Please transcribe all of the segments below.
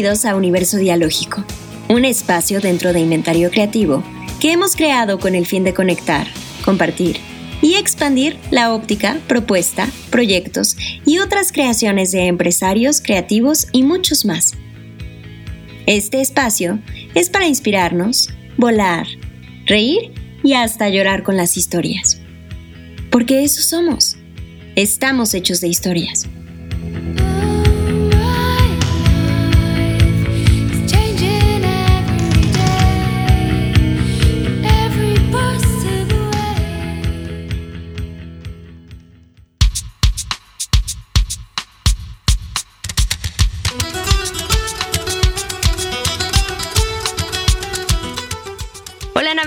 Bienvenidos a Universo Dialógico, un espacio dentro de Inventario Creativo que hemos creado con el fin de conectar, compartir y expandir la óptica, propuesta, proyectos y otras creaciones de empresarios, creativos y muchos más. Este espacio es para inspirarnos, volar, reír y hasta llorar con las historias. Porque eso somos. Estamos hechos de historias.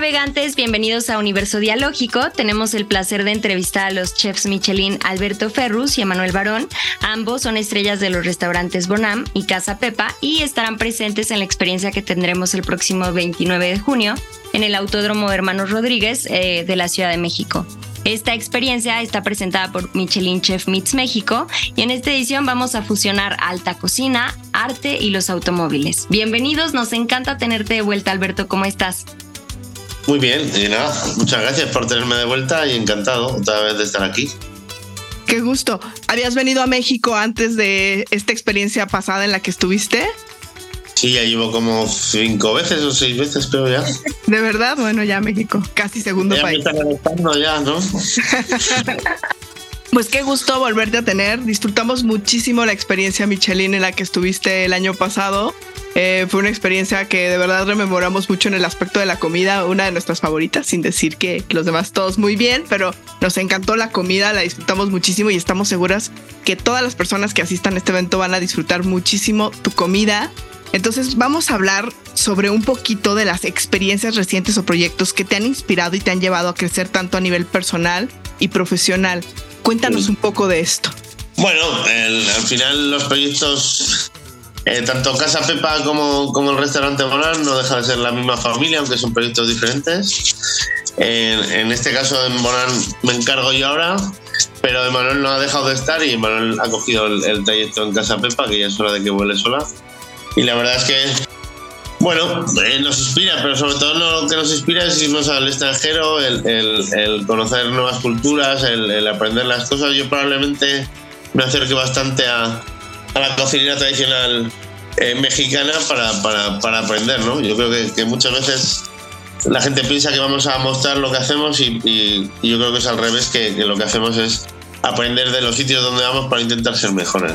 Navegantes, bienvenidos a Universo Dialógico. Tenemos el placer de entrevistar a los chefs Michelin Alberto Ferrus y Emanuel Barón. Ambos son estrellas de los restaurantes Bonam y Casa Pepa y estarán presentes en la experiencia que tendremos el próximo 29 de junio en el Autódromo Hermanos Rodríguez eh, de la Ciudad de México. Esta experiencia está presentada por Michelin Chef Meets México y en esta edición vamos a fusionar alta cocina, arte y los automóviles. Bienvenidos, nos encanta tenerte de vuelta Alberto, ¿cómo estás? Muy bien, y nada, muchas gracias por tenerme de vuelta y encantado otra vez de estar aquí. Qué gusto. ¿Habías venido a México antes de esta experiencia pasada en la que estuviste? Sí, ya llevo como cinco veces o seis veces, pero ya. De verdad, bueno, ya México, casi segundo país. ya, ¿no? Pues qué gusto volverte a tener. Disfrutamos muchísimo la experiencia Michelin en la que estuviste el año pasado. Eh, fue una experiencia que de verdad rememoramos mucho en el aspecto de la comida, una de nuestras favoritas, sin decir que los demás todos muy bien, pero nos encantó la comida, la disfrutamos muchísimo y estamos seguras que todas las personas que asistan a este evento van a disfrutar muchísimo tu comida. Entonces vamos a hablar sobre un poquito de las experiencias recientes o proyectos que te han inspirado y te han llevado a crecer tanto a nivel personal y profesional. Cuéntanos un poco de esto. Bueno, al final los proyectos eh, tanto Casa Pepa como, el restaurante Bonan no dejan de ser la misma familia, aunque son proyectos diferentes. en este caso en Bonan me encargo yo ahora, pero Emanuel no ha dejado de estar y Emanuel ha cogido el, trayecto en Casa Pepa, que ya es hora de que vuele sola. Y la verdad es que, bueno, eh, nos inspira, pero sobre todo lo que nos inspira es irnos al extranjero, el, el, conocer nuevas culturas, el aprender las cosas. Yo probablemente me acerque bastante a, a la cocina tradicional eh, mexicana para, para, para, aprender, ¿no? Yo creo que, muchas veces la gente piensa que vamos a mostrar lo que hacemos y, yo creo que es al revés, que, lo que hacemos es aprender de los sitios donde vamos para intentar ser mejores.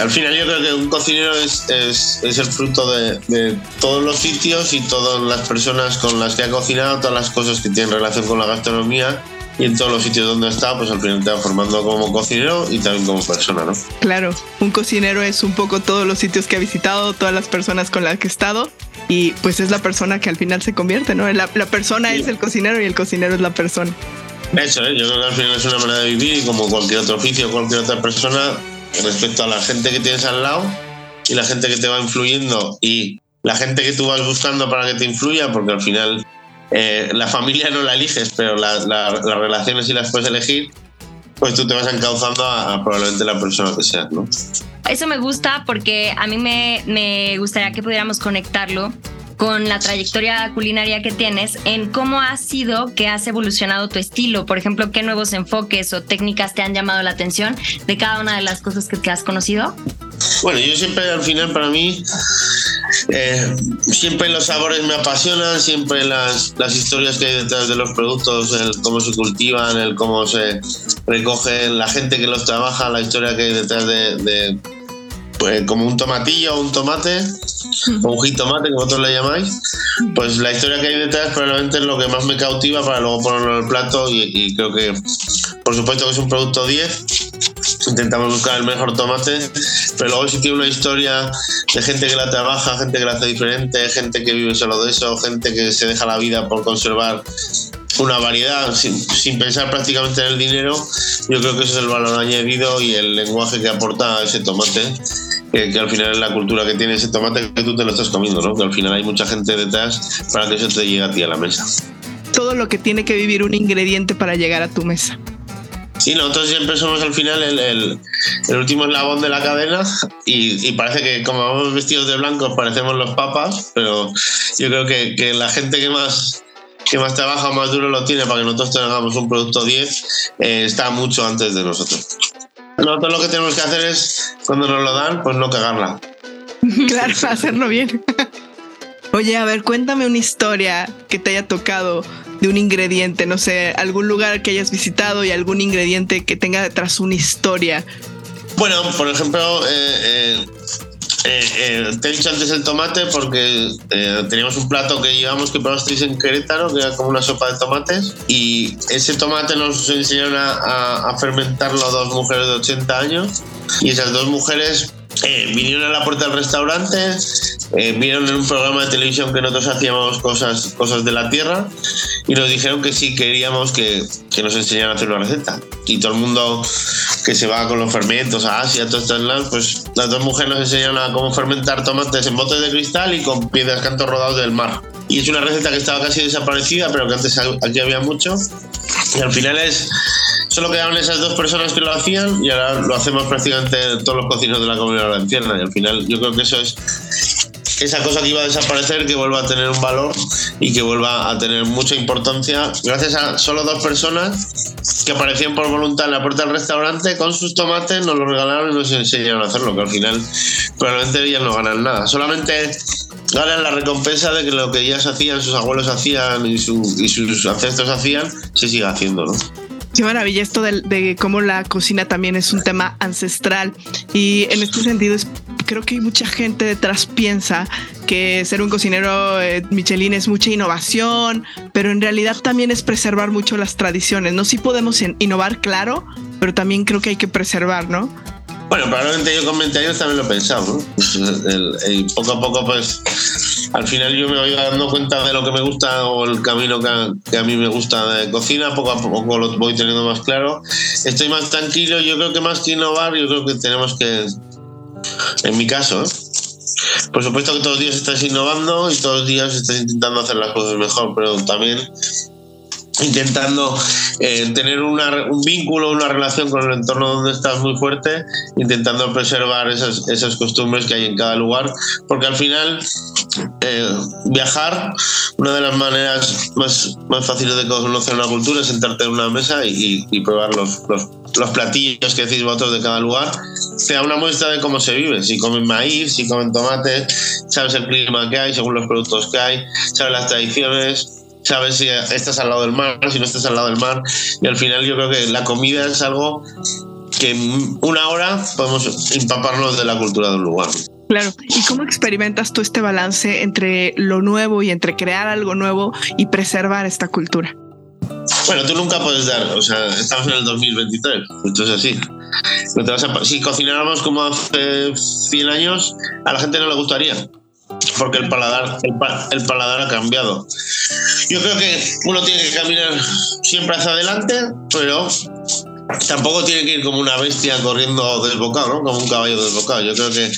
Al final yo creo que un cocinero es, es, es el fruto de, todos los sitios y todas las personas con las que ha cocinado, todas las cosas que tienen relación con la gastronomía y en todos los sitios donde está, pues al final te va formando como cocinero y también como persona, ¿no? Claro, un cocinero es un poco todos los sitios que ha visitado, todas las personas con las que ha estado y pues es la persona que al final se convierte, ¿no? La, persona es el cocinero y el cocinero es la persona. Eso, ¿eh? yo creo que al final es una manera de vivir y como cualquier otro oficio, cualquier otra persona, respecto a la gente que tienes al lado y la gente que te va influyendo y la gente que tú vas buscando para que te influya, porque al final eh, la familia no la eliges, pero las relaciones sí las puedes elegir, pues tú te vas encauzando a, probablemente la persona que seas, ¿no? Eso me gusta porque a mí me, me gustaría que pudiéramos conectarlo con la trayectoria culinaria que tienes en cómo ha sido que has evolucionado tu estilo. Por ejemplo, qué nuevos enfoques o técnicas te han llamado la atención de cada una de las cosas que, has conocido. Bueno, yo siempre al final para mí, eh, siempre los sabores me apasionan, siempre las, las historias que hay detrás de los productos, el cómo se cultivan, el cómo se recogen, la gente que los trabaja, la historia que hay detrás de pues, como un tomatillo o un tomate, o un jitomate, como vosotros le llamáis, pues la historia que hay detrás probablemente es lo que más me cautiva para luego ponerlo en el plato y, creo que, por supuesto que es un producto 10, intentamos buscar el mejor tomate, pero luego si tiene una historia de gente que la trabaja, gente que la hace diferente, gente que vive solo de eso, gente que se deja la vida por conservar una variedad sin, pensar prácticamente en el dinero, yo creo que ese es el valor añadido y el lenguaje que aporta ese tomate, que, al final es la cultura que tiene ese tomate que tú te lo estás comiendo, ¿no? que al final hay mucha gente detrás para que eso te llegue a ti a la mesa. Todo lo que tiene que vivir un ingrediente para llegar a tu mesa. Sí, nosotros siempre somos al final el, el, el último eslabón de la cadena y, y, parece que como vamos vestidos de blanco parecemos los papas, pero yo creo que, que la gente que más que más trabaja, más duro lo tiene para que nosotros tengamos un producto 10, eh, está mucho antes de nosotros. Nosotros lo que tenemos que hacer es, cuando nos lo dan, pues no cagarla. Claro, hacerlo bien. Oye, a ver, cuéntame una historia que te haya tocado de un ingrediente, no sé, algún lugar que hayas visitado y algún ingrediente que tenga detrás una historia. Bueno, por ejemplo, eh, eh, eh, te he dicho antes el tomate porque teníamos un plato que llevamos que probasteis en Querétaro, que era como una sopa de tomates, y ese tomate nos enseñaron a, a fermentarlo dos mujeres de 80 años, y esas dos mujeres eh, vinieron a la puerta del restaurante, eh, vieron en un programa de televisión que nosotros hacíamos cosas, cosas de la tierra y nos dijeron que sí queríamos que, que nos enseñaran a hacer una receta. Y todo el mundo que se va con los fermentos a Asia, todo esto, pues las dos mujeres nos enseñaron a cómo fermentar tomates en botes de cristal y con piedras cantos rodados del mar. Y es una receta que estaba casi desaparecida, pero que antes aquí había mucho. Y al final es solo quedaban esas dos personas que lo hacían y ahora lo hacemos prácticamente todos los cocineros de la comunidad valenciana. Y al final yo creo que eso es esa cosa que iba a desaparecer que vuelva a tener un valor y que vuelva a tener mucha importancia gracias a solo dos personas que aparecían por voluntad en la puerta del restaurante con sus tomates, nos los regalaron y nos enseñaron a hacerlo, que al final probablemente ellas no ganan nada. Solamente ganan la recompensa de que lo que ellas hacían, sus abuelos hacían y, su, y sus ancestros hacían, se siga haciendo, ¿no? Qué maravilla esto de, cómo la cocina también es un tema ancestral y en este sentido es, creo que mucha gente detrás piensa que ser un cocinero eh, Michelin es mucha innovación, pero en realidad también es preservar mucho las tradiciones, ¿no? Sí podemos innovar, claro, pero también creo que hay que preservar, ¿no? Bueno, probablemente yo con 20 años también lo he pensado, ¿no? Pues, y poco a poco, pues, al final yo me voy dando cuenta de lo que me gusta o el camino que a, mí me gusta de cocina, poco a poco lo voy teniendo más claro. Estoy más tranquilo, yo creo que más que innovar, yo creo que tenemos que, en mi caso, ¿eh? por supuesto que todos los días estás innovando y todos los días estás intentando hacer las cosas mejor, pero también intentando eh, tener un vínculo, una relación con el entorno donde estás muy fuerte, intentando preservar esas, esas costumbres que hay en cada lugar, porque al final eh, viajar, una de las maneras más, más fáciles de conocer una cultura es sentarte en una mesa y, probar los, los, los, platillos que decís vosotros de cada lugar, sea una muestra de cómo se vive, si comen maíz, si comen tomate, sabes el clima que hay según los productos que hay, sabes las tradiciones, sabes si estás al lado del mar, si no estás al lado del mar. Y al final yo creo que la comida es algo que en una hora podemos empaparnos de la cultura de un lugar. Claro. ¿Y cómo experimentas tú este balance entre lo nuevo y entre crear algo nuevo y preservar esta cultura? Bueno, tú nunca puedes dar, o sea, estamos en el 2023, esto es así. No te vas a, si cocináramos como hace 100 años, a la gente no le gustaría porque el paladar, el, paladar ha cambiado. Yo creo que uno tiene que caminar siempre hacia adelante, pero tampoco tiene que ir como una bestia corriendo desbocado, ¿no? Como un caballo desbocado. Yo creo que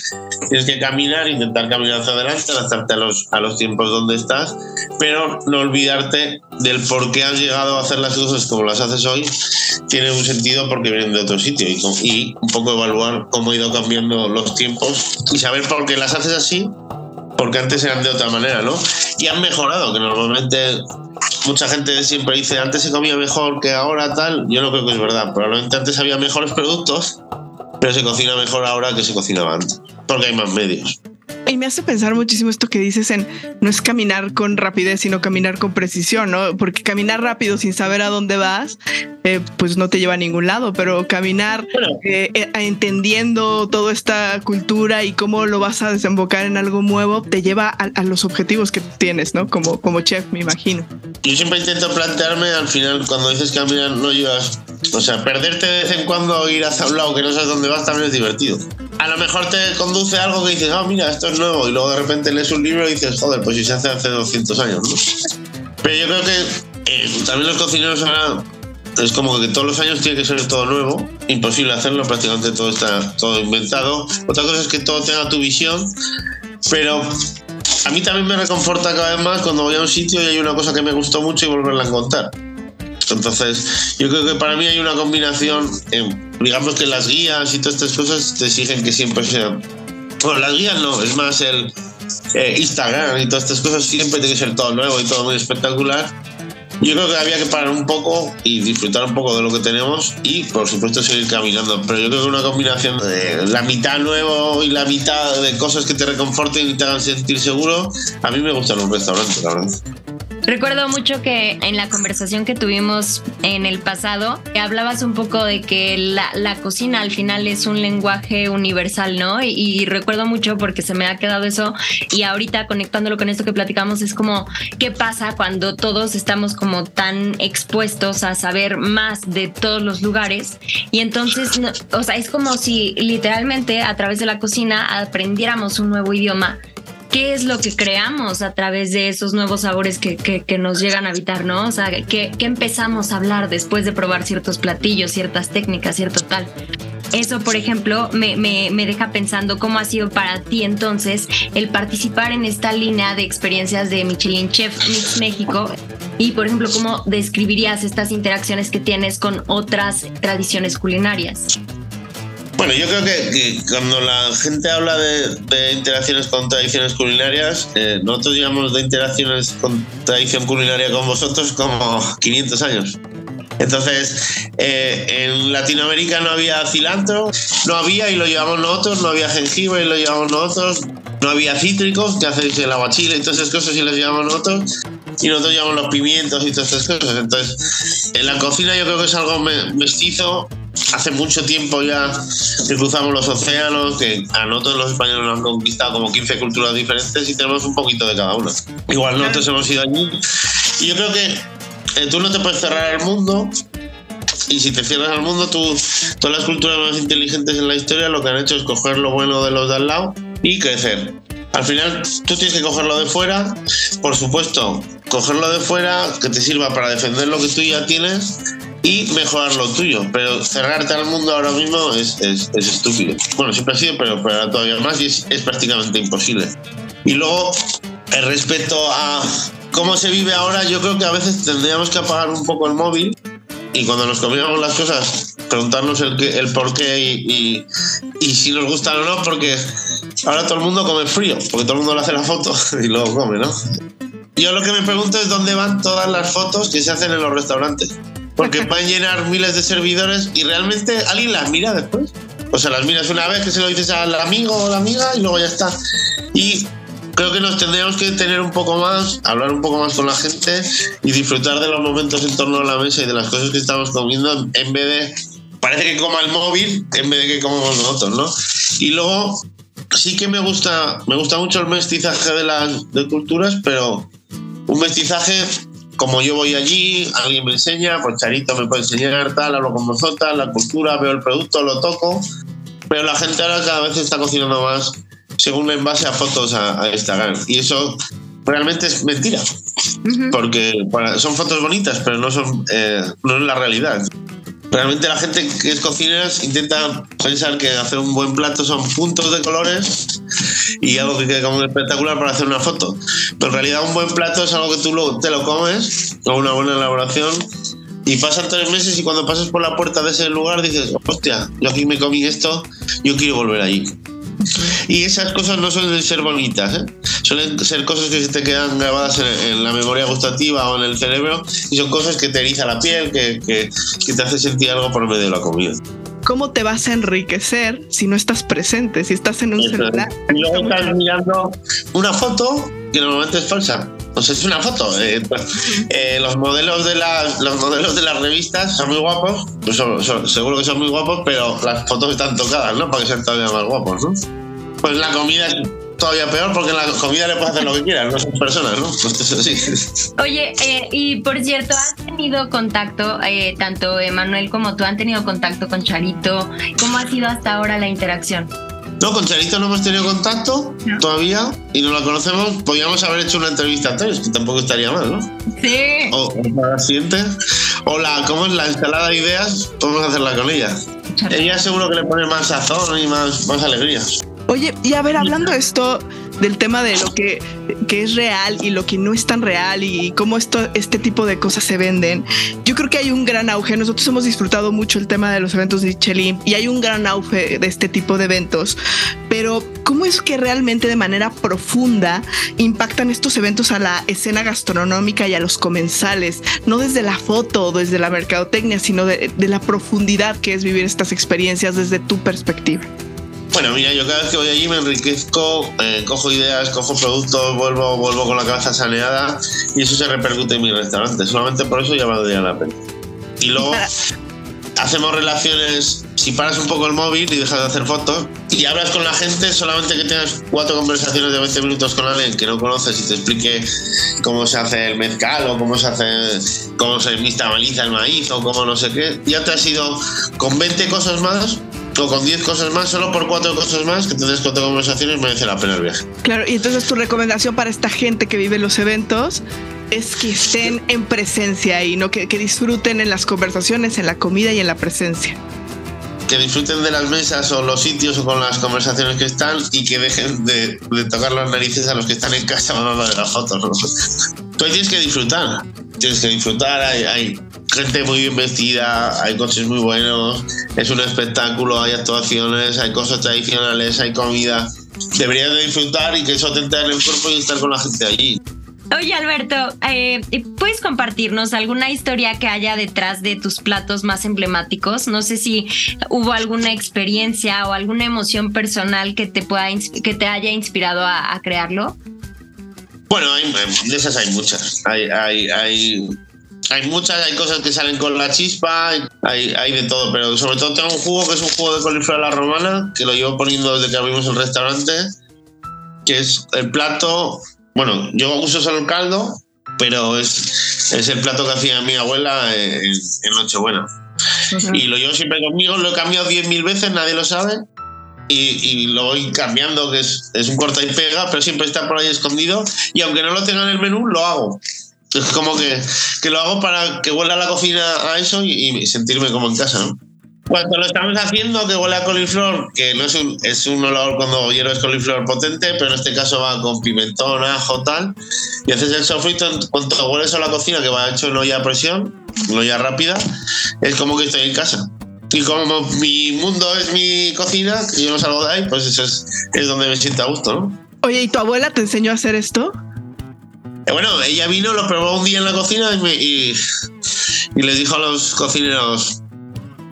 tienes que caminar, intentar caminar hacia adelante, adaptarte a los, a los tiempos donde estás, pero no olvidarte del por qué has llegado a hacer las cosas como las haces hoy. Tiene un sentido porque vienen de otro sitio y, y un poco evaluar cómo ha ido cambiando los tiempos y saber por qué las haces así porque antes eran de otra manera, ¿no? Y han mejorado, que normalmente mucha gente siempre dice, antes se comía mejor que ahora, tal. Yo no creo que es verdad. Probablemente antes había mejores productos, pero se cocina mejor ahora que se cocinaba antes, porque hay más medios. Y me hace pensar muchísimo esto que dices en no es caminar con rapidez, sino caminar con precisión, ¿no? Porque caminar rápido sin saber a dónde vas, eh, pues no te lleva a ningún lado, pero caminar eh, eh, entendiendo toda esta cultura y cómo lo vas a desembocar en algo nuevo, te lleva a, los objetivos que tienes, ¿no? Como, como chef, me imagino. Yo siempre intento plantearme, al final, cuando dices caminar, no llevas, o sea, perderte de vez en cuando, ir hacia un lado que no sabes dónde vas, también es divertido. A lo mejor te conduce algo que dices, ah, mira, esto es nuevo y luego de repente lees un libro y dices, joder, pues si se hace hace 200 años, ¿no? Pero yo creo que eh, también los cocineros ahora es como que todos los años tiene que ser todo nuevo, imposible hacerlo, prácticamente todo está todo inventado. Otra cosa es que todo tenga tu visión, pero a mí también me reconforta cada vez más cuando voy a un sitio y hay una cosa que me gustó mucho y volverla a contar. Entonces, yo creo que para mí hay una combinación, digamos que las guías y todas estas cosas te exigen que siempre sean... Bueno, las guías no, es más el eh, Instagram y todas estas cosas siempre tiene que ser todo nuevo y todo muy espectacular yo creo que había que parar un poco y disfrutar un poco de lo que tenemos y, por supuesto, seguir caminando. Pero yo creo que una combinación de la mitad nuevo y la mitad de cosas que te reconforten y te hagan sentir seguro, a mí me gustan los restaurantes, la verdad. Recuerdo mucho que en la conversación que tuvimos en el pasado, hablabas un poco de que la, cocina al final es un lenguaje universal, ¿no? Y, recuerdo mucho porque se me ha quedado eso y ahorita conectándolo con esto que platicamos es como, ¿qué pasa cuando todos estamos como tan expuestos a saber más de todos los lugares? Y entonces, o sea, es como si literalmente a través de la cocina aprendiéramos un nuevo idioma qué es lo que creamos a través de esos nuevos sabores que, que, nos llegan a habitar, ¿no? O sea, ¿qué, ¿qué, empezamos a hablar después de probar ciertos platillos, ciertas técnicas, cierto tal. Eso, por ejemplo, me, me, me, deja pensando cómo ha sido para ti entonces el participar en esta línea de experiencias de Michelin Chef Mix México y, por ejemplo, cómo describirías estas interacciones que tienes con otras tradiciones culinarias. Bueno, yo creo que, cuando la gente habla de, interacciones con tradiciones culinarias, eh, nosotros llevamos de interacciones con tradición culinaria con vosotros como 500 años. Entonces, eh, en Latinoamérica no había cilantro, no había y lo llevamos nosotros, no había jengibre y lo llevamos nosotros, no había cítricos, que hacéis el aguachile y todas esas cosas y las llevamos nosotros, y nosotros llevamos los pimientos y todas estas cosas. Entonces, en la cocina yo creo que es algo mestizo hace mucho tiempo ya que cruzamos los océanos, que a nosotros los españoles nos han conquistado como 15 culturas diferentes y tenemos un poquito de cada una. Igual nosotros hemos ido allí. Y yo creo que eh, tú no te puedes cerrar al mundo. Y si te cierras al mundo, tú, todas las culturas más inteligentes en la historia lo que han hecho es coger lo bueno de los de al lado y crecer. Al final tú tienes que cogerlo de fuera, por supuesto, cogerlo de fuera que te sirva para defender lo que tú ya tienes y mejorar lo tuyo. Pero cerrarte al mundo ahora mismo es, es, estúpido. Bueno, siempre ha sido, pero, pero todavía más y es, es prácticamente imposible. Y luego, respecto a cómo se vive ahora, yo creo que a veces tendríamos que apagar un poco el móvil y cuando nos comíamos las cosas, preguntarnos el, el por qué y, y, si nos gustan o no, porque ahora todo el mundo come frío, porque todo el mundo le hace la foto y luego come, ¿no? Yo lo que me pregunto es dónde van todas las fotos que se hacen en los restaurantes porque van a llenar miles de servidores y realmente alguien las mira después. O sea, las miras una vez que se lo dices al amigo o la amiga y luego ya está. Y creo que nos tendríamos que tener un poco más, hablar un poco más con la gente y disfrutar de los momentos en torno a la mesa y de las cosas que estamos comiendo en vez de parece que coma el móvil en vez de que comamos nosotros, ¿no? Y luego sí que me gusta, me gusta mucho el mestizaje de las de culturas, pero un mestizaje como yo voy allí, alguien me enseña, pues Charito me puede enseñar, tal, hablo con vosotras, la cultura, veo el producto, lo toco, pero la gente ahora cada vez está cocinando más según en base a fotos a, Instagram. Y eso realmente es mentira, porque son fotos bonitas, pero no, son, eh, no es la realidad. Realmente la gente que es cocinera intenta pensar que hacer un buen plato son puntos de colores y algo que quede como espectacular para hacer una foto. Pero en realidad un buen plato es algo que tú te lo comes con una buena elaboración y pasan tres meses y cuando pasas por la puerta de ese lugar dices, hostia, yo aquí me comí esto, yo quiero volver allí. Y esas cosas no suelen ser bonitas, ¿eh? suelen ser cosas que se te quedan grabadas en, la memoria gustativa o en el cerebro y son cosas que te eriza la piel, que, que, te hace sentir algo por medio de la comida. ¿Cómo te vas a enriquecer si no estás presente, si estás en un celular? Y luego estás mirando una foto que normalmente es falsa. Sea, es una foto. Eh, eh, los modelos de las los modelos de las revistas son muy guapos, pues seguro que son muy guapos, pero las fotos están tocadas, ¿no? Para que sean todavía más guapos, ¿no? Pues la comida es todavía peor porque la comida le puedes hacer lo que quieras, no son personas, ¿no? Pues eso Oye, eh, y por cierto, ¿has tenido contacto, tanto Emanuel como tú han tenido contacto con Charito? ¿Cómo ha sido hasta ahora la interacción? No, con Charito no hemos tenido contacto todavía y no la conocemos. Podríamos haber hecho una entrevista antes, que tampoco estaría mal, ¿no? Sí. O, para la siguiente. O la, ¿cómo es? La ensalada de ideas, podemos hacerla con ella. Ella seguro que le pone más sazón y más, más alegría. Oye, y a ver, hablando esto del tema de lo que, que, es real y lo que no es tan real y cómo esto, este tipo de cosas se venden, yo creo que hay un gran auge. Nosotros hemos disfrutado mucho el tema de los eventos de Michelin y hay un gran auge de este tipo de eventos. Pero, ¿cómo es que realmente de manera profunda impactan estos eventos a la escena gastronómica y a los comensales? No desde la foto o desde la mercadotecnia, sino de, de la profundidad que es vivir estas experiencias desde tu perspectiva. Bueno, mira, yo cada vez que voy allí me enriquezco, eh, cojo ideas, cojo productos, vuelvo, vuelvo con la cabeza saneada y eso se repercute en mi restaurante. Solamente por eso ya valdría la pena. Y luego hacemos relaciones, si paras un poco el móvil y dejas de hacer fotos y hablas con la gente, solamente que tengas cuatro conversaciones de 20 minutos con alguien que no conoces y te explique cómo se hace el mezcal o cómo se hace, cómo se maliza el maíz o cómo no sé qué, ya te has ido con 20 cosas más o con 10 cosas más, solo por cuatro cosas más que tienes cuatro conversaciones merece la pena el viaje. Claro, y entonces tu recomendación para esta gente que vive los eventos es que estén en presencia y no que, que disfruten en las conversaciones, en la comida y en la presencia que disfruten de las mesas o los sitios o con las conversaciones que están y que dejen de, tocar las narices a los que están en casa hablando de las fotos. Tú tienes que disfrutar, tienes que disfrutar, hay, hay, gente muy bien vestida, hay coches muy buenos, es un espectáculo, hay actuaciones, hay cosas tradicionales, hay comida. Deberías de disfrutar y que eso te entre en el cuerpo y estar con la gente allí. Oye, Alberto, eh, ¿puedes compartirnos alguna historia que haya detrás de tus platos más emblemáticos? No sé si hubo alguna experiencia o alguna emoción personal que te, pueda, que te haya inspirado a, crearlo. Bueno, de esas hay muchas. Hay, hay, hay, hay, muchas, hay cosas que salen con la chispa, hay, hay de todo, pero sobre todo tengo un jugo que es un jugo de coliflor a la romana, que lo llevo poniendo desde que abrimos el restaurante, que es el plato bueno, yo uso solo el caldo, pero es, es el plato que hacía mi abuela en, Nochebuena. Y lo llevo siempre conmigo, lo he cambiado 10.000 veces, nadie lo sabe. Y, lo voy cambiando, que es, es, un corta y pega, pero siempre está por ahí escondido. Y aunque no lo tenga en el menú, lo hago. Es como que, que lo hago para que huela la cocina a eso y, y sentirme como en casa, ¿no? Cuando lo estamos haciendo, que huele a coliflor, que no es un, es un olor cuando hierves coliflor potente, pero en este caso va con pimentón, ajo, tal. Y haces el sofrito, cuando hueles a la cocina, que va hecho en olla a presión, en olla rápida, es como que estoy en casa. Y como mi mundo es mi cocina, que yo no salgo de ahí, pues eso es, es donde me siento a gusto, ¿no? Oye, ¿y tu abuela te enseñó a hacer esto? Eh, bueno, ella vino, lo probó un día en la cocina y, y, y le dijo a los cocineros,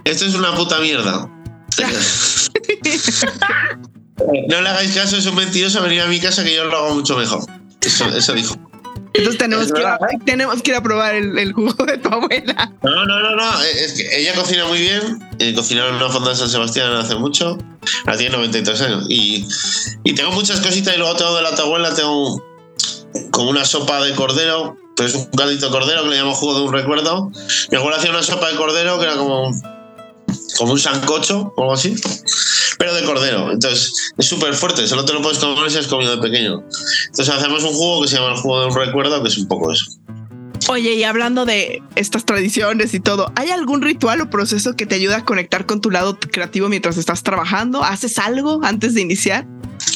esto es una puta mierda. no le hagáis caso, es un mentiroso, venir a mi casa que yo lo hago mucho mejor. Eso, eso dijo. Entonces tenemos, que, ir a, ¿eh? tenemos que ir a probar el, jugo de tu abuela. No, no, no, no. Es que ella cocina muy bien. Eh, cocinó en una fonda de San Sebastián hace mucho. Ahora tiene 93 años. Y, y tengo muchas cositas. Y luego tengo de la abuela, tengo como una sopa de cordero. Pero es un caldito de cordero que le llamo jugo de un recuerdo. Mi abuela hacía una sopa de cordero que era como como un sancocho o algo así, pero de cordero. Entonces es súper fuerte, solo te lo puedes comer si has comido de pequeño. Entonces hacemos un jugo que se llama el jugo de un recuerdo, que es un poco eso. Oye, y hablando de estas tradiciones y todo, ¿hay algún ritual o proceso que te ayuda a conectar con tu lado creativo mientras estás trabajando? ¿Haces algo antes de iniciar?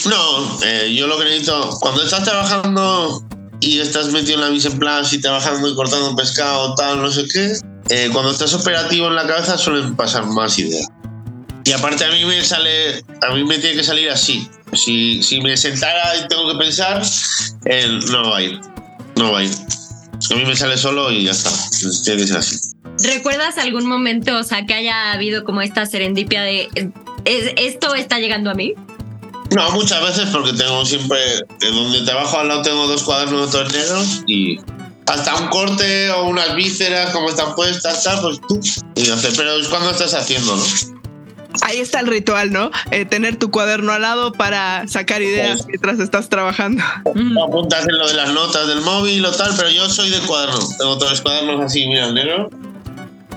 No, eh, yo lo que necesito, cuando estás trabajando y estás metido en la mise en place y trabajando y cortando pescado, tal, no sé qué, eh, cuando estás operativo en la cabeza suelen pasar más ideas. Y aparte a mí me sale, a mí me tiene que salir así. Si, si me sentara y tengo que pensar, eh, no va a ir. No va a ir. A mí me sale solo y ya está. tiene que ser así. ¿Recuerdas algún momento, o sea, que haya habido como esta serendipia de esto está llegando a mí? No, muchas veces porque tengo siempre, donde trabajo al lado tengo dos cuadernos de negros y hasta un corte o unas vísceras como están puestas, tal, pues tú. Y hacer, pero es cuando estás haciendo, ¿no? Ahí está el ritual, ¿no? Eh, tener tu cuaderno al lado para sacar ideas mientras estás trabajando. No apuntas en lo de las notas del móvil o tal, pero yo soy de cuaderno. Tengo todos los cuadernos así, mira, negro.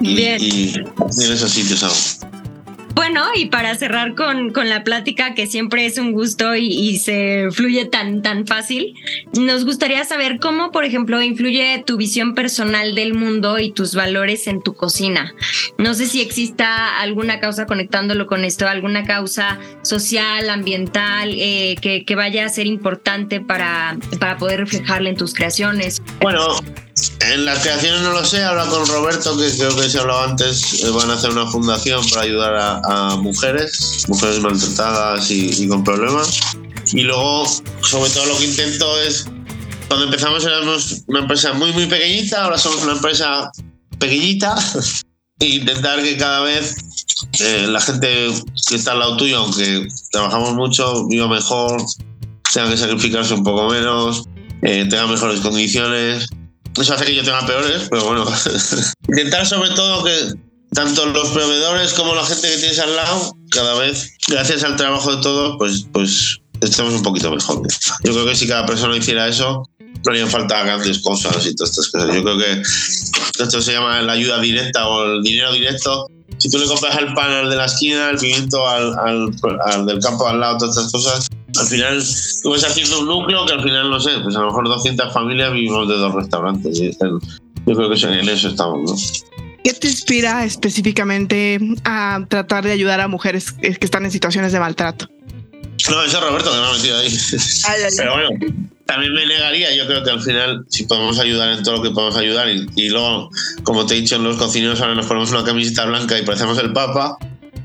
Y, Bien. Y, en esos sitios hago. Bueno, y para cerrar con, con la plática, que siempre es un gusto y, se fluye tan, tan fácil, nos gustaría saber cómo, por ejemplo, influye tu visión personal del mundo y tus valores en tu cocina. No sé si exista alguna causa conectándolo con esto, alguna causa social, ambiental, eh, que, que, vaya a ser importante para, para poder reflejarla en tus creaciones. Bueno, en las creaciones no lo sé, ahora con Roberto, que creo que se hablaba antes, eh, van a hacer una fundación para ayudar a, mujeres, mujeres maltratadas y, con problemas. Y luego, sobre todo lo que intento es, cuando empezamos éramos una empresa muy, muy pequeñita, ahora somos una empresa pequeñita, e intentar que cada vez eh, la gente que está al lado tuyo, aunque trabajamos mucho, viva mejor, tenga que sacrificarse un poco menos, eh, tenga mejores condiciones eso hace que yo tenga peores, pero bueno. Intentar sobre todo que tanto los proveedores como la gente que tienes al lado, cada vez, gracias al trabajo de todos, pues, pues estemos un poquito mejor. Yo creo que si cada persona hiciera eso, no harían falta grandes cosas y todas estas cosas. Yo creo que esto se llama la ayuda directa o el dinero directo. Si tú le compras el pan al de la esquina, el pimiento al, al del campo al lado, todas estas cosas, al final tú vas haciendo un núcleo que al final, no sé, pues a lo mejor 200 familias vivimos de dos restaurantes. Yo creo que en eso estamos, ¿no? ¿Qué te inspira específicamente a tratar de ayudar a mujeres que están en situaciones de maltrato? No, eso es Roberto que me ha metido ahí. Pero bueno, también me negaría. Yo creo que al final, si podemos ayudar en todo lo que podemos ayudar, y, y luego, como te he dicho, en los cocineros ahora nos ponemos una camiseta blanca y parecemos el Papa,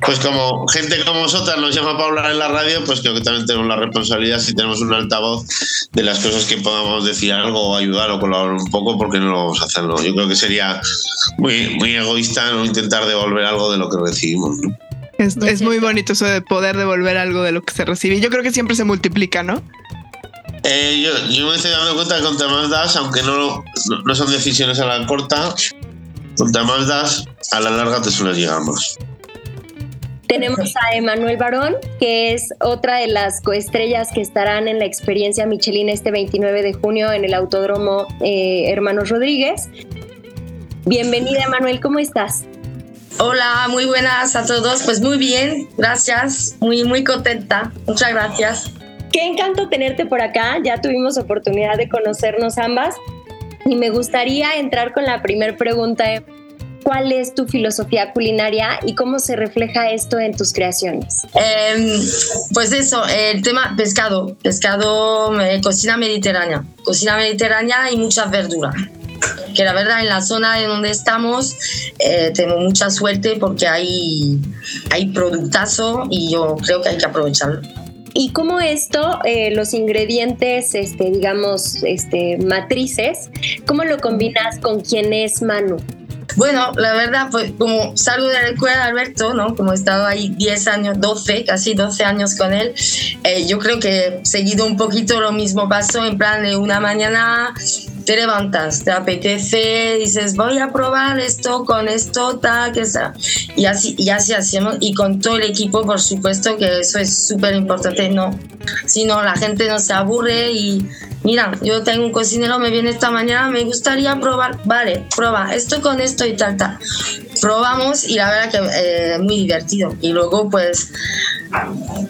pues como gente como vosotras nos llama para hablar en la radio, pues creo que también tenemos la responsabilidad, si tenemos un altavoz, de las cosas que podamos decir algo o ayudar o colaborar un poco, porque no lo vamos a hacer. Yo creo que sería muy, muy egoísta no intentar devolver algo de lo que recibimos. Es, muy bonito eso de poder devolver algo de lo que se recibe. Yo creo que siempre se multiplica, ¿no? Eh, yo, yo, me estoy dando cuenta que contra más das, aunque no, no, son decisiones a la corta, contra más das, a la larga te suele llegar más. Tenemos a Emanuel Barón, que es otra de las coestrellas que estarán en la experiencia Michelin este 29 de junio en el Autódromo eh, Hermanos Rodríguez. Bienvenida, Emanuel, ¿cómo estás? Hola, muy buenas a todos. Pues muy bien, gracias. Muy, muy contenta. Muchas gracias. Qué encanto tenerte por acá. Ya tuvimos oportunidad de conocernos ambas. Y me gustaría entrar con la primera pregunta cuál es tu filosofía culinaria y cómo se refleja esto en tus creaciones. Em, pues eso, el tema pescado, pescado, eh, cocina mediterránea, cocina mediterránea y mucha verdura. Que la verdad en la zona en donde estamos eh, tengo mucha suerte porque hay, hay productazo y yo creo que hay que aprovecharlo. Y cómo esto, eh, los ingredientes, este, digamos, este, matrices, ¿cómo lo combinas con quién es Manu? Bueno, la verdad, pues como salgo de la escuela Alberto, ¿no? Como he estado ahí 10 años, 12, casi 12 años con él, eh, yo creo que seguido un poquito lo mismo paso, en plan de una mañana te levantas, te apetece, dices, voy a probar esto con esto, tal, que sea. Y así, y así hacemos, y con todo el equipo, por supuesto, que eso es súper importante, ¿no? Si no, la gente no se aburre y mira, yo tengo un cocinero, me viene esta mañana, me gustaría probar, vale, prueba esto con esto y tal, tal. Probamos y la verdad que eh, muy divertido. Y luego, pues,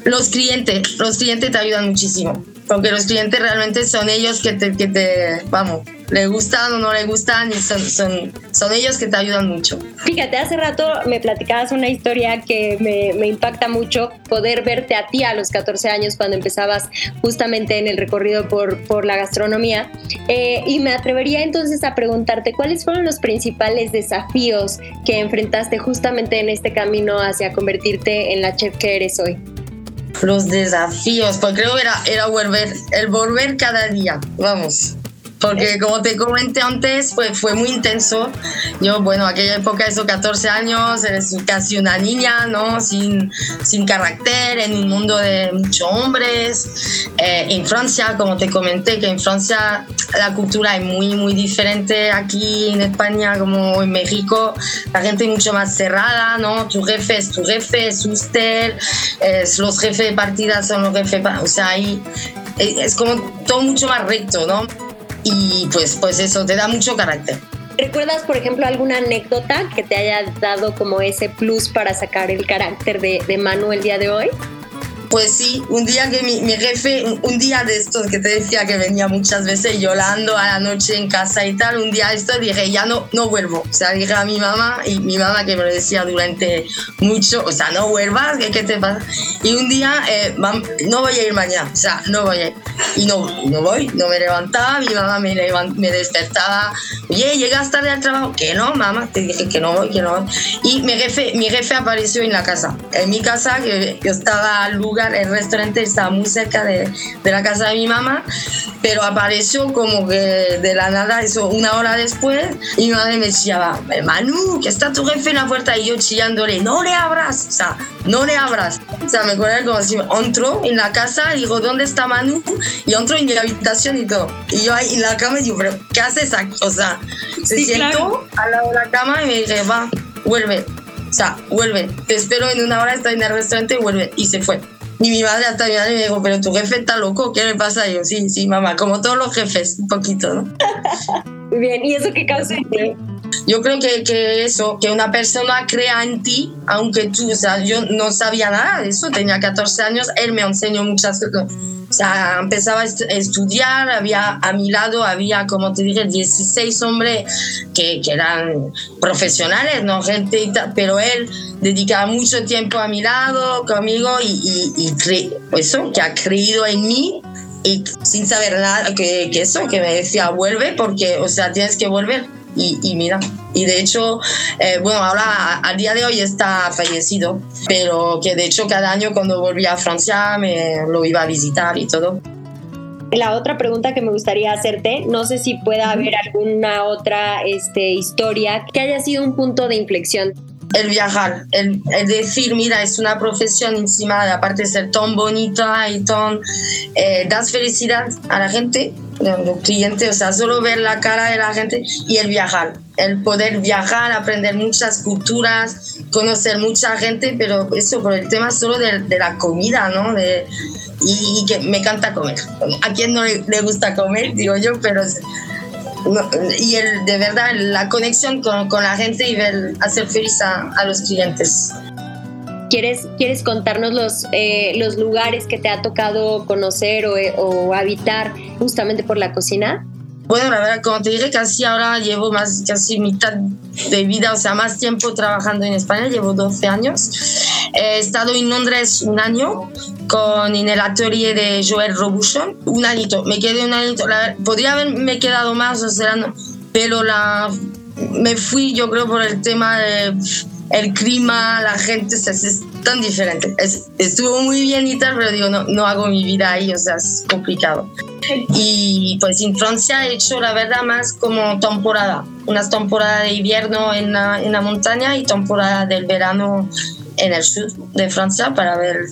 los clientes, los clientes te ayudan muchísimo porque los clientes realmente son ellos que te, que te vamos, le gustan o no le gustan y son, son, son ellos que te ayudan mucho. Fíjate, hace rato me platicabas una historia que me, me, impacta mucho, poder verte a ti a los 14 años cuando empezabas justamente en el recorrido por, por la gastronomía. Eh, y me atrevería entonces a preguntarte cuáles fueron los principales desafíos que enfrentaste justamente en este camino hacia convertirte en la chef que eres hoy los desafíos, pues creo que era, era volver, el volver cada día, vamos. Porque como te comenté antes, pues fue muy intenso. Yo, bueno, aquella época, esos 14 años, eres casi una niña, ¿no? Sin, sin carácter, en un mundo de muchos hombres. Eh, en Francia, como te comenté, que en Francia la cultura es muy, muy diferente aquí en España como en México. La gente es mucho más cerrada, ¿no? Tu jefe es tu jefe, es usted, es, los jefes de partida son los jefes, o sea, ahí es como todo mucho más recto, ¿no? Y pues, pues eso, te da mucho carácter. ¿Recuerdas, por ejemplo, alguna anécdota que te haya dado como ese plus para sacar el carácter de, de el día de hoy? Pues sí, un día que mi, mi, jefe, un día de estos que te decía que venía muchas veces llorando a la noche en casa y tal, un día esto dije, ya no, no vuelvo. O sea, dije a mi mamá y mi mamá que me decía durante mucho, o sea, no vuelvas, ¿qué, qué te pasa? Y un día, eh, no voy a ir mañana, o sea, no voy a ir. Y no, no voy, no me levantaba, mi mamá me, me despertaba, oye, llegas tarde al trabajo, que no, mamá, te dije que no voy, que no voy. Y mi jefe, mi jefe apareció en la casa, en mi casa, que yo estaba al lugar el restaurante estaba muy cerca de, de, la casa de mi mamá, pero apareció como que de la nada, eso una hora después, y mi madre me decía, Manu, que está tu jefe en la puerta, y yo chillándole, no le abras, o sea, no le abras. O sea, me acuerdo como si entró en la casa, digo, ¿dónde está Manu? Y entró en mi habitación y todo. Y yo ahí en la cama y digo, ¿pero qué haces aquí? O sea, se sientó al lado de la cama y me dije, va, vuelve. O sea, vuelve. Te espero en una hora, estoy en el restaurante vuelve. Y se fue. Y mi madre hasta mi madre me dijo, pero tu jefe está loco, ¿qué le pasa? Y yo, sí, sí, mamá, como todos los jefes, un poquito, ¿no? Muy bien, ¿y eso qué causa Yo creo que, que, eso, que una persona crea en ti, aunque tú, o sea, yo no sabía nada de eso, tenía 14 años, él me enseñó muchas cosas. Empezaba a estudiar, había a mi lado, había, como te dije, 16 hombres que, que eran profesionales, ¿no? Gente pero él dedicaba mucho tiempo a mi lado, conmigo, y, y, y eso, que ha creído en mí y sin saber nada, que, que, eso, que me decía, vuelve porque, o sea, tienes que volver. Y, y mira, y de hecho, eh, bueno, ahora al día de hoy está fallecido, pero que de hecho cada año cuando volvía a Francia me lo iba a visitar y todo. La otra pregunta que me gustaría hacerte, no sé si pueda haber alguna otra este, historia que haya sido un punto de inflexión el viajar, el, decir, mira, es una profesión encima, de, aparte de ser tan bonita y tan... Eh, das felicidad a la gente, a los clientes, o sea, solo ver la cara de la gente y el viajar, el poder viajar, aprender muchas culturas, conocer mucha gente, pero eso por el tema solo de, la comida, ¿no? De, y, que me encanta comer. A quien no le, le gusta comer, digo yo, pero y el, de verdad la conexión con, con la gente y ver, hacer feliz a, a los clientes. ¿Quieres, ¿Quieres contarnos los, eh, los lugares que te ha tocado conocer o, o, habitar justamente por la cocina? Bueno, la verdad, como te dije, casi ahora llevo más, casi mitad de vida, o sea, más tiempo trabajando en España, llevo 12 años. He estado en Londres un año con en el atelier de Joel Robuchon, un añito, me quedé un añito, podría haberme quedado más, o sea, pero la, me fui yo creo por el tema de el clima, la gente, es tan diferente. estuvo muy bien y tal, pero digo, no, no hago mi vida ahí, o sea, es complicado. Y pues en Francia he hecho la verdad más como temporada, unas temporadas de invierno en la, en la montaña y temporada del verano en el sur de Francia para ver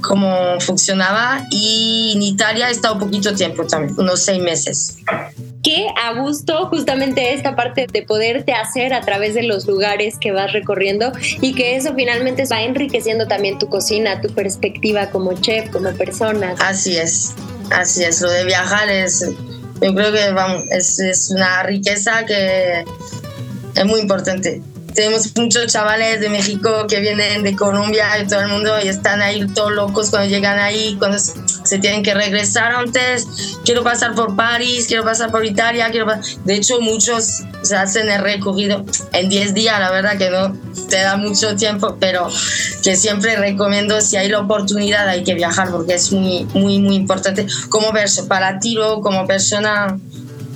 cómo funcionaba y en Italia he estado poquito tiempo también, unos seis meses. Qué a gusto justamente esta parte de poderte hacer a través de los lugares que vas recorriendo y que eso finalmente va enriqueciendo también tu cocina, tu perspectiva como chef, como persona. Así es, así es, lo de viajar es, yo creo que vamos, es, es una riqueza que es muy importante tenemos muchos chavales de México que vienen de Colombia y todo el mundo y están ahí todos locos cuando llegan ahí, cuando se tienen que regresar antes. Quiero pasar por París, quiero pasar por Italia, quiero De hecho, muchos se hacen el recorrido en 10 días, la verdad que no te da mucho tiempo, pero que siempre recomiendo si hay la oportunidad hay que viajar porque es muy, muy, muy importante como para tiro, como persona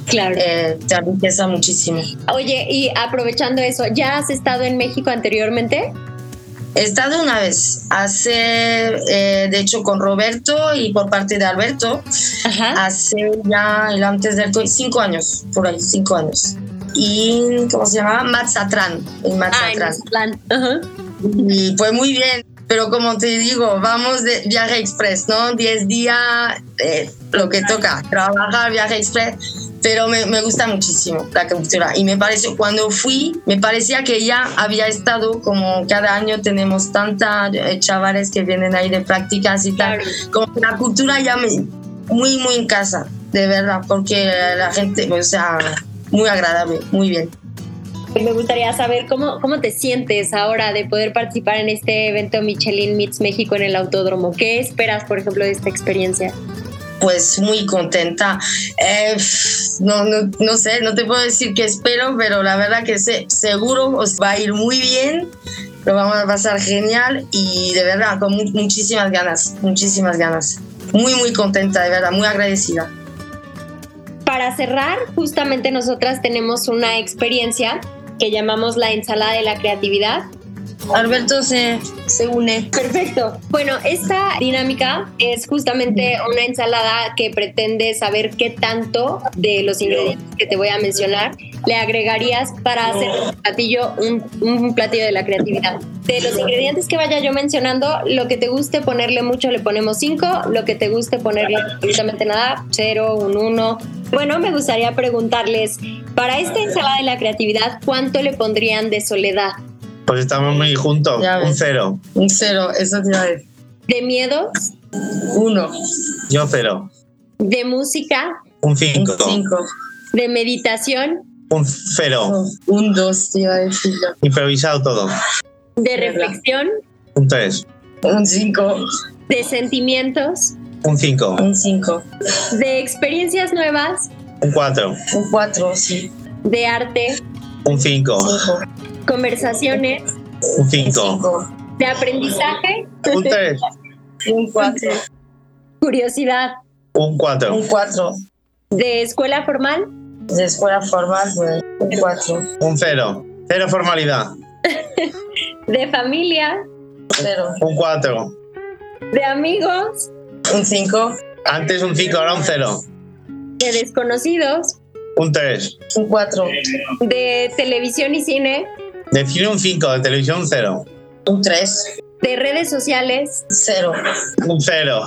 Claro. Eh, te enriquece muchísimo. Oye, y aprovechando eso, ¿ya has estado en México anteriormente? He estado una vez, hace, eh, de hecho, con Roberto y por parte de Alberto, hace ya el antes del cinco años, por ahí, cinco años. Y, ¿cómo se llamaba? Mazatlán, en Mazatlán. Y fue muy bien, pero como te digo, vamos de viaje express, ¿no? Diez días, eh, lo que toca, trabajar, viaje express pero me, me, gusta muchísimo la cultura y me pareció cuando fui me parecía que ya había estado como cada año tenemos tantas eh, chavales que vienen ahí de prácticas y tal como la cultura ya me muy muy en casa de verdad porque la gente o sea muy agradable, muy bien. Me gustaría saber cómo, cómo te sientes ahora de poder participar en este evento Michelin Meets México en el Autódromo. ¿Qué esperas, por ejemplo, de esta experiencia? Pues muy contenta. Eh, no, no, no, sé, no te puedo decir qué espero, pero la verdad que sé, seguro os va a ir muy bien, lo vamos a pasar genial y de verdad con muchísimas ganas, muchísimas ganas. Muy, muy contenta, de verdad, muy agradecida. Para cerrar, justamente nosotras tenemos una experiencia que llamamos la ensalada de la creatividad. Alberto se, se une. Perfecto. Bueno, esta dinámica es justamente una ensalada que pretende saber qué tanto de los ingredientes que te voy a mencionar le agregarías para hacer un platillo, un, platillo de la creatividad. De los ingredientes que vaya yo mencionando, lo que te guste ponerle mucho le ponemos 5, lo que te guste ponerle absolutamente nada, 0, un 1. Bueno, me gustaría preguntarles, para esta ensalada de la creatividad, ¿cuánto le pondrían de soledad? Pues estamos muy juntos, un 0. Un 0, eso te iba a decir. ¿De miedos? 1. Yo 0. ¿De música? Un 5. Un 5. ¿De meditación? Un cero. un dos, te iba a decir. Improvisado todo. ¿De reflexión? Un tres. Un cinco. ¿De sentimientos? Un cinco. Un cinco. ¿De experiencias nuevas? Un cuatro. Un cuatro, sí. ¿De arte? Un cinco. ¿Conversaciones? Un cinco. ¿De aprendizaje? Un tres. Un cuatro. ¿Curiosidad? Un cuatro. Un cuatro. ¿De escuela formal? de escuela formal, pues un 4. Un 0. Cero formalidad. de familia. 0. Un 4. De amigos. Un 5. Antes un 5, ahora un 0. De desconocidos. Un 3. Un 4. De televisión y cine. De cine un 5, de televisión un 0. Un 3. De redes sociales. 0. Un 0.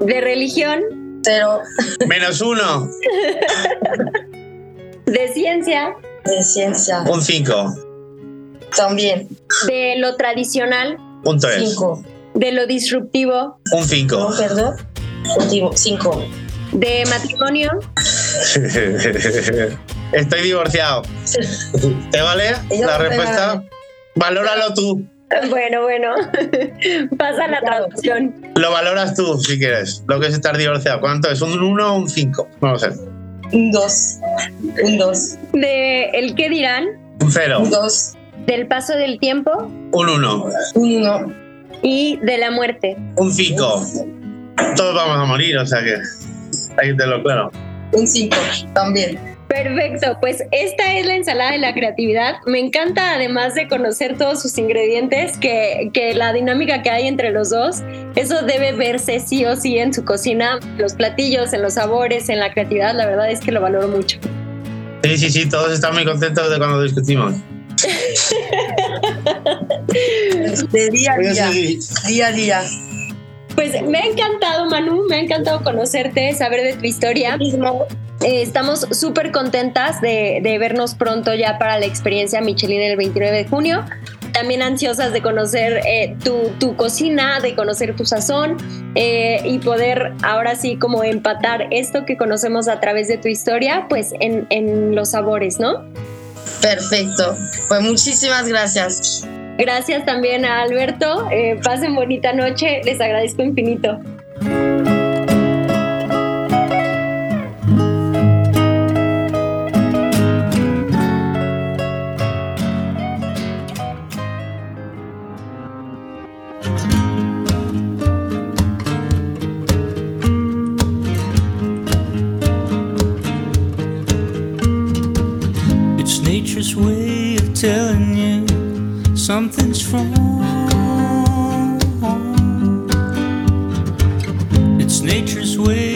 De religión. Cero. Menos uno. De ciencia. De ciencia. Un 5. También. De lo tradicional. Un 3. 5. De lo disruptivo. Un 5. No, perdón. 5. De matrimonio. Estoy divorciado. ¿Te vale la respuesta? Valóralo tú. Bueno, bueno. Pasa la traducción. Lo valoras tú, si quieres. Lo que es estar divorciado. ¿Cuánto es? ¿Un 1 o un 5? No lo sé. Un 2. Un 2. ¿De el qué dirán? Un 0. Un 2. ¿Del paso del tiempo? Un 1. Un 1. ¿Y de la muerte? Un 5. Todos vamos a morir, o sea que ahí te lo claro. Un 5, también. Perfecto, pues esta es la ensalada de la creatividad. Me encanta además de conocer todos sus ingredientes, que, que, la dinámica que hay entre los dos, eso debe verse sí o sí en su cocina, los platillos, en los sabores, en la creatividad, la verdad es que lo valoro mucho. Sí, sí, sí, todos están muy contentos de cuando discutimos. de día a día, día a día. Pues me ha encantado, Manu, me ha encantado conocerte, saber de tu historia. Eh, estamos súper contentas de, vernos pronto ya para la experiencia Michelin el 29 de junio. También ansiosas de conocer eh, tu, cocina, de conocer tu sazón eh, y poder ahora sí como empatar esto que conocemos a través de tu historia, pues en, en los sabores, ¿no? Perfecto. Pues muchísimas gracias. Gracias también a Alberto. pasen bonita noche. Les agradezco infinito. It's nature's way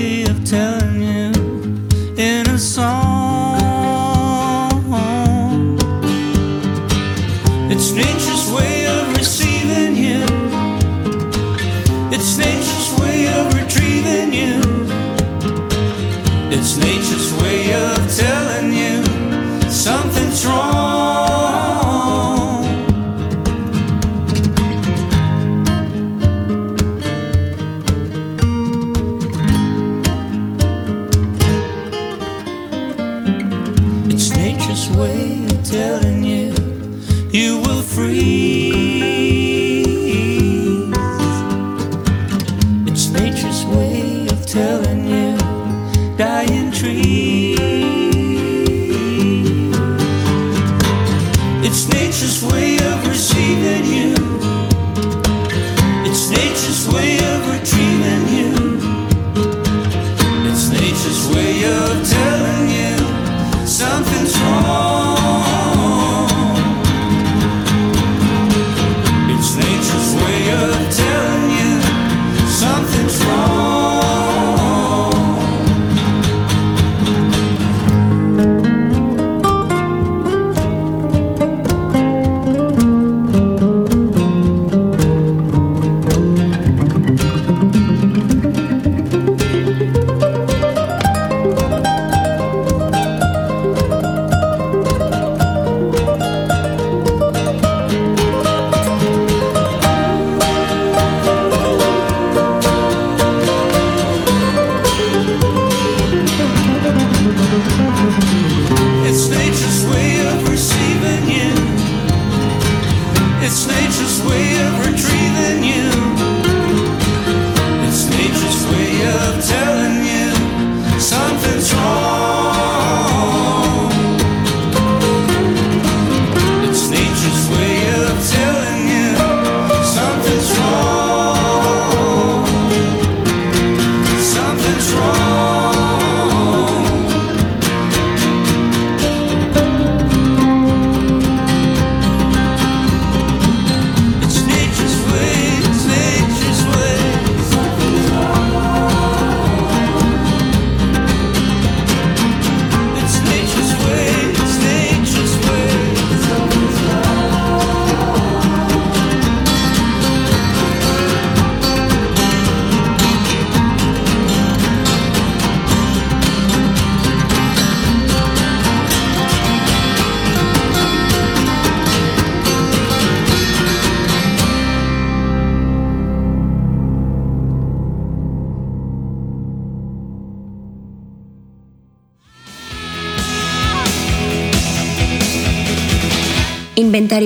something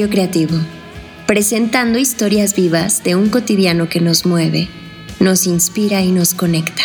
Creativo, presentando historias vivas de un cotidiano que nos mueve, nos inspira y nos conecta.